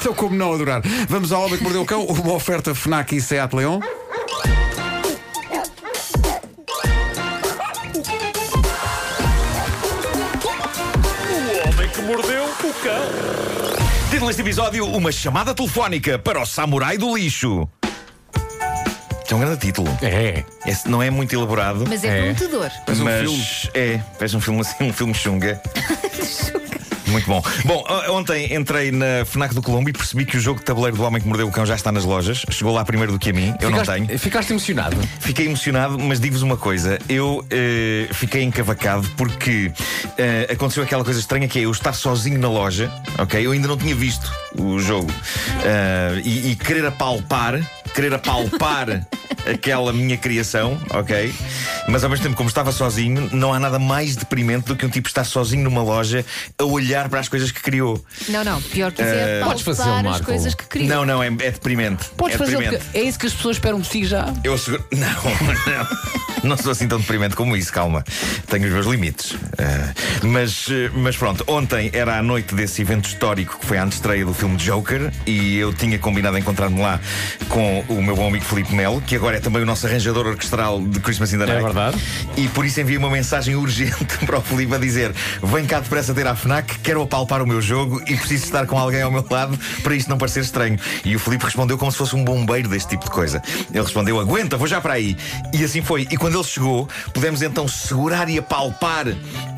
Então, como não adorar? Vamos ao Homem que Mordeu o Cão, uma oferta FNAC e Seat Leon. O homem que mordeu o cão. Título deste episódio: Uma chamada telefónica para o samurai do lixo. Isto é um grande título. É. Esse não é muito elaborado. Mas é, prometedor. Parece um mas filme. é, parece um filme assim, um filme chunga. Muito bom. Bom, ontem entrei na FNAC do Colombo e percebi que o jogo de tabuleiro do Homem que Mordeu o Cão já está nas lojas. Chegou lá primeiro do que a mim. Eu não Ficaste- tenho. Ficaste emocionado. Fiquei emocionado, mas digo-vos uma coisa: eu eh, fiquei encavacado porque eh, aconteceu aquela coisa estranha que é eu estar sozinho na loja, ok? Eu ainda não tinha visto o jogo Eh, e, e querer apalpar, querer apalpar aquela minha criação, ok? Mas ao mesmo tempo, como estava sozinho, não há nada mais deprimente do que um tipo estar sozinho numa loja a olhar para as coisas que criou. Não, não. Pior que isso é Podes fazê-lo, palpar as Marco. coisas que queria. Não, não, é, é deprimente. Podes é fazer o deprimente. que... É isso que as pessoas esperam de si já. Eu asseguro. Não, não. Não sou assim tão deprimente como isso, calma. Tenho os meus limites. Ah, mas, eh, mas pronto, ontem era a noite desse evento histórico que foi a antestreia do filme Joker e eu tinha combinado encontrar-me lá com o meu bom amigo Filipe Melo, que agora é também o nosso arranjador orquestral de Christmas in the Night. verdade. E por isso enviei uma mensagem urgente para o Filipe a dizer: Vem cá depressa ter à FNAC, quero apalpar o meu jogo e preciso estar com alguém ao meu lado para isto não parecer estranho. E o Filipe respondeu como se fosse um bombeiro deste tipo de coisa. Ele respondeu: Aguenta, vou já para aí. E assim foi. E quando ele chegou, pudemos então segurar e apalpar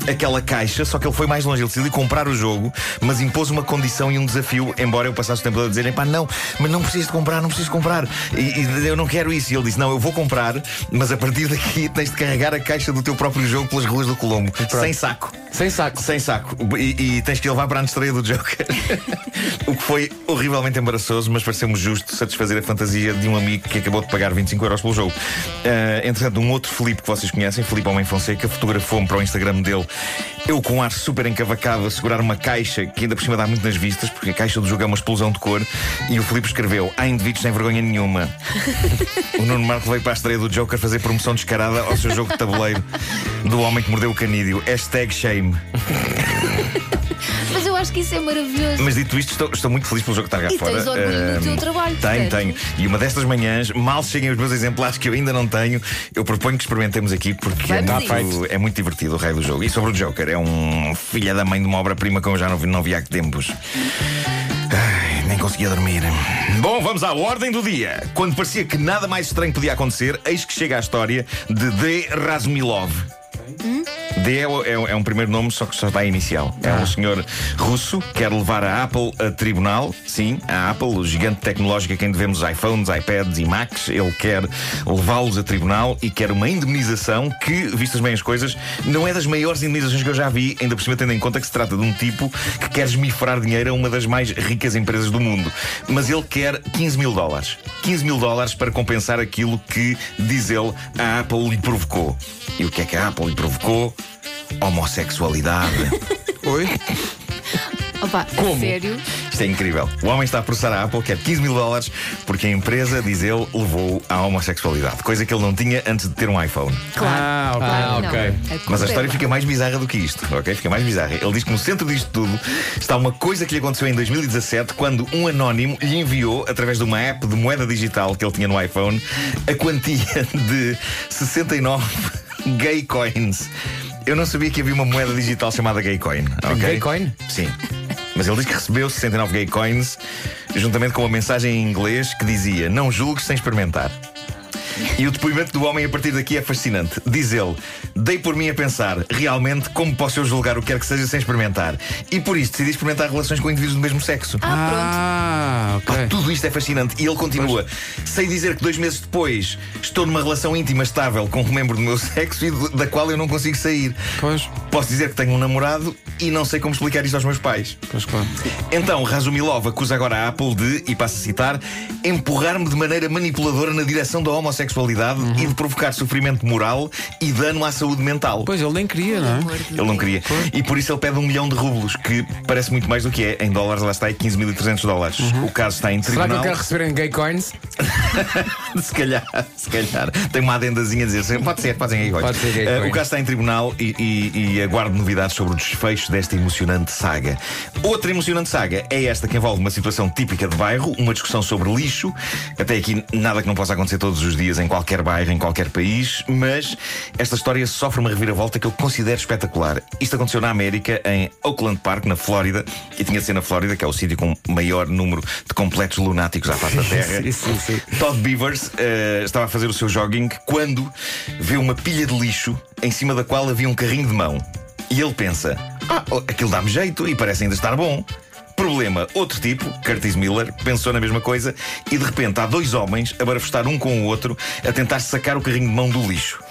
aquela caixa, só que ele foi mais longe. Ele decidiu comprar o jogo, mas impôs uma condição e um desafio, embora eu passasse o tempo todo a dizer: Pá, não, mas não preciso de comprar, não preciso de comprar. E, e eu não quero isso. E ele disse: Não, eu vou comprar, mas a partir daqui tens de carregar a caixa do teu próprio jogo pelas ruas do Colombo, sem saco. Sem saco. Sem saco. E, e tens que levar para a estreia do Joker. o que foi horrivelmente embaraçoso, mas pareceu-me justo satisfazer a fantasia de um amigo que acabou de pagar 25 euros pelo jogo. Ah, entretanto, um outro Filipe que vocês conhecem, Filipe Homem Fonseca, fotografou-me para o Instagram dele. Eu com um ar super encavacado a segurar uma caixa que ainda por cima dá muito nas vistas, porque a caixa do jogo é uma explosão de cor. E o Filipe escreveu: Há indivíduos sem vergonha nenhuma. o Nuno Marco veio para a estreia do Joker fazer promoção descarada ao seu jogo de tabuleiro do homem que mordeu o canídeo. Hashtag shame. Mas eu acho que isso é maravilhoso. Mas dito isto, estou, estou muito feliz pelo jogo estar cá E fora. tens orgulho do teu trabalho, Tenho, portanto. tenho. E uma destas manhãs, mal cheguem os meus exemplares que eu ainda não tenho, eu proponho que experimentemos aqui porque é muito, é muito divertido o raio do jogo. E sobre o Joker, é um filha da mãe de uma obra-prima como eu já não vi, não vi há que tempos. Ai, nem conseguia dormir. Bom, vamos à ordem do dia. Quando parecia que nada mais estranho podia acontecer, eis que chega a história de D. Razumilov. D é, é é um primeiro nome, só que só a inicial. É um senhor russo que quer levar a Apple a tribunal. Sim, a Apple, o gigante tecnológico a quem devemos iPhones, iPads e Macs. Ele quer levá-los a tribunal e quer uma indemnização que, vistas bem as coisas, não é das maiores indemnizações que eu já vi, ainda por cima tendo em conta que se trata de um tipo que quer esmifrar dinheiro a uma das mais ricas empresas do mundo. Mas ele quer 15 mil dólares. 15 mil dólares para compensar aquilo que, diz ele, a Apple lhe provocou. E o que é que a Apple lhe provocou? Homossexualidade. Oi? Opa, a sério? Isto é incrível. O homem está a processar a Apple, quer 15 mil dólares, porque a empresa, diz ele, levou à homossexualidade. Coisa que ele não tinha antes de ter um iPhone. Claro. Ah, ok. Claro, Ah, não. ok. culpa Mas a é história fica mais bizarra do que isto, ok? Fica mais bizarra. Ele diz que no centro disto tudo está uma coisa que lhe aconteceu em 2017, quando um anónimo lhe enviou, através de uma app de moeda digital que ele tinha no iPhone, a quantia de 69 gay coins. Eu não sabia que havia uma moeda digital chamada Gay Coin. ok? Gay coin? Sim. Mas ele diz que recebeu 69 Gay Coins juntamente com uma mensagem em inglês que dizia: Não julgues sem experimentar. E o depoimento do homem a partir daqui é fascinante. Diz ele: Dei por mim a pensar, realmente, como posso eu julgar o que quer que seja sem experimentar? E por isso decidi experimentar relações com indivíduos do mesmo sexo. Ah, Ah, Pá, ok. tudo isto é fascinante. E ele continua: Sei dizer que dois meses depois estou numa relação íntima estável com um membro do meu sexo e da qual eu não consigo sair. Pois, Posso dizer que tenho um namorado e não sei como explicar isto aos meus pais. pois claro. Então, Razumilov acusa agora a Apple de, e passo a citar, empurrar-me de maneira manipuladora na direção da homossexualidade e de provocar sofrimento moral e dano à saúde mental. Pois ele nem queria, não é? Ele não queria. E por isso ele pede um milhão de rublos, que parece muito mais do que é. Em dólares, lá está, é 15.300 dólares. O caso está em Será que tribunal. eu quero receber em gay coins? se calhar, se calhar. Tem uma adendazinha a dizer pode ser, pode ser, Pode ser uh, O caso está em tribunal e, e, e aguardo novidades sobre o desfecho desta emocionante saga. Outra emocionante saga é esta que envolve uma situação típica de bairro, uma discussão sobre lixo. Até aqui, nada que não possa acontecer todos os dias em qualquer bairro, em qualquer país, mas esta história sofre uma reviravolta que eu considero espetacular. Isto aconteceu na América, em Oakland Park, na Flórida, e tinha de ser na Flórida, que é o sítio com maior número de completos lunáticos à face da Terra. sim, sim, sim. Todd Beavers uh, estava a fazer o seu jogging quando vê uma pilha de lixo em cima da qual havia um carrinho de mão. E ele pensa: Ah, oh, aquilo dá-me jeito e parece ainda estar bom. Problema, outro tipo, Curtis Miller, pensou na mesma coisa e de repente há dois homens a barafustar um com o outro a tentar sacar o carrinho de mão do lixo.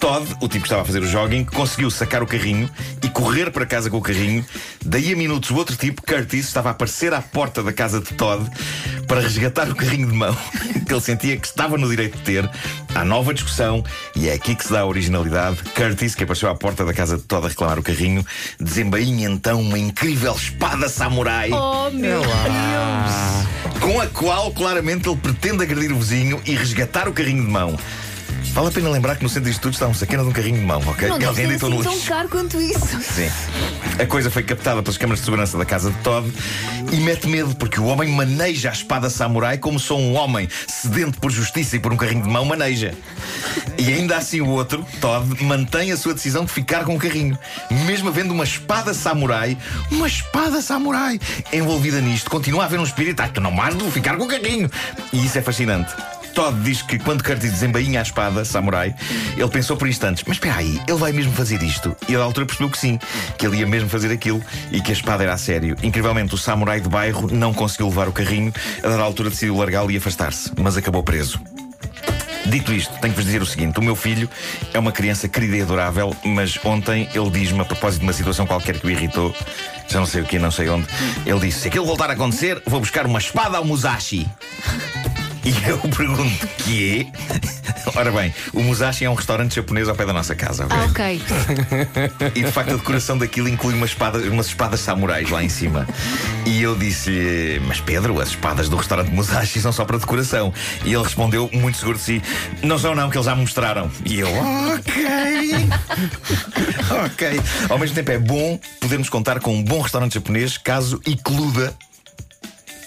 Todd, o tipo que estava a fazer o jogging, conseguiu sacar o carrinho e correr para casa com o carrinho. Daí a minutos, o outro tipo, Curtis, estava a aparecer à porta da casa de Todd para resgatar o carrinho de mão que ele sentia que estava no direito de ter. Há nova discussão e é aqui que se dá a originalidade. Curtis, que apareceu à porta da casa de Todd a reclamar o carrinho, desembainha então uma incrível espada samurai. Oh, meu Deus! Com a qual claramente ele pretende agredir o vizinho e resgatar o carrinho de mão. Vale a pena lembrar que no centro de estudos está um saquena de um carrinho de mão, ok? Não que alguém deitou assim no tão lixo. caro quanto isso. Sim. A coisa foi captada pelas câmaras de segurança da casa de Todd e mete medo porque o homem maneja a espada samurai como só um homem sedento por justiça e por um carrinho de mão maneja. E ainda assim o outro, Todd, mantém a sua decisão de ficar com o carrinho, mesmo havendo uma espada samurai, uma espada samurai envolvida nisto. Continua a haver um espírito, ah, tu não mais de ficar com o carrinho. E isso é fascinante. Todd diz que quando Curtis desembainha a espada, samurai, ele pensou por instantes: mas espera aí, ele vai mesmo fazer isto? E a altura percebeu que sim, que ele ia mesmo fazer aquilo e que a espada era a sério. Incrivelmente, o samurai de bairro não conseguiu levar o carrinho, a dada altura decidiu largá-lo e afastar-se, mas acabou preso. Dito isto, tenho que vos dizer o seguinte: o meu filho é uma criança querida e adorável, mas ontem ele diz-me, a propósito de uma situação qualquer que o irritou, já não sei o que, não sei onde, ele disse: se aquilo voltar a acontecer, vou buscar uma espada ao Musashi. E eu pergunto que é. Ora bem, o Musashi é um restaurante japonês ao pé da nossa casa, ok? Ah, ok. E de facto a decoração daquilo inclui uma espada, umas espadas samurais lá em cima. E eu disse-lhe, mas Pedro, as espadas do restaurante Musashi são só para decoração. E ele respondeu, muito seguro de si, não são não, que eles já me mostraram. E eu, ok. ok. Ao mesmo tempo é bom podermos contar com um bom restaurante japonês caso icluda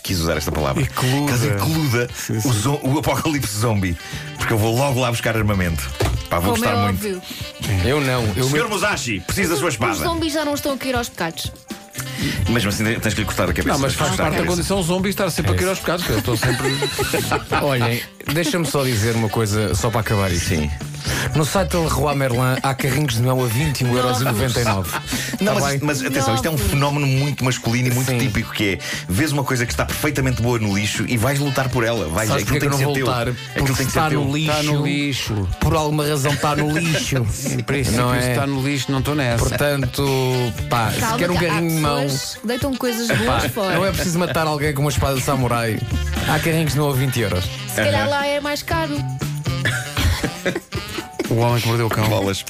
quis usar esta palavra. Ecluda. Caso ecluda Sim, sim. O, zo- o apocalipse zombie. Porque eu vou logo lá buscar armamento. Pá, vou Como é gostar muito. óbvio. Eu não. Eu Senhor Musashi, precisa da sua Os espada. zombies já não estão a cair aos pecados. Mesmo assim tens que lhe cortar a cabeça. Não, mas faz cortar a parte da cabeça. condição zombie estar sempre a cair aos pecados, que eu estou sempre. Olhem, deixa-me só dizer uma coisa, só para acabar isto. Sim. No site da Leroy Merlin há carrinhos de mão a 21,99€. Não, Tá mas, mas atenção, isto é um fenómeno muito masculino e muito Sim. típico que é vês uma coisa que está perfeitamente boa no lixo e vais lutar por ela. Vais, Sabes aquilo que tem não que ser vou teu. lutar? Aquilo Porque tem que ser está teu. no lixo. Está no lixo. Por alguma razão está no lixo. Em princípio, Não isso é? está no lixo, não estou nessa. Portanto, pá, se Calma, quer um que carrinho de mão. que deitam coisas Pá, boas fora. não é preciso matar alguém com uma espada de samurai. Há carrinhos de mão a 20 euros. Se calhar lá é mais caro. O Homem que Mordeu o Cão. Bolas.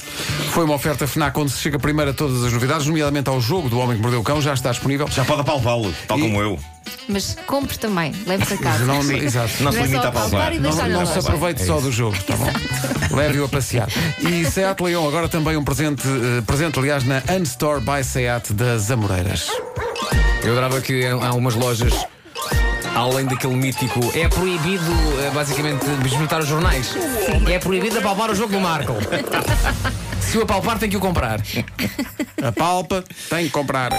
Foi uma oferta FNAC onde se chega primeiro a todas as novidades, nomeadamente ao jogo do Homem que Mordeu o Cão, já está disponível. Já pode apalpá-lo, tal E- como eu. Mas compre também, leve para casa. Não, exato. Não se é limita só a palpar. palpar e Não, deixar não se aproveite só do jogo, tá bom? Leve-o a passear. E Seat Leon, agora também um presente, eh, presente aliás, na Unstore by Seat das Amoreiras. Eu adorava que há umas lojas, além daquele mítico, é proibido eh, basicamente desmontar os jornais. É proibido apalpar o jogo do Marco. Se o apalpar, tem que o comprar. A palpa tem que comprar.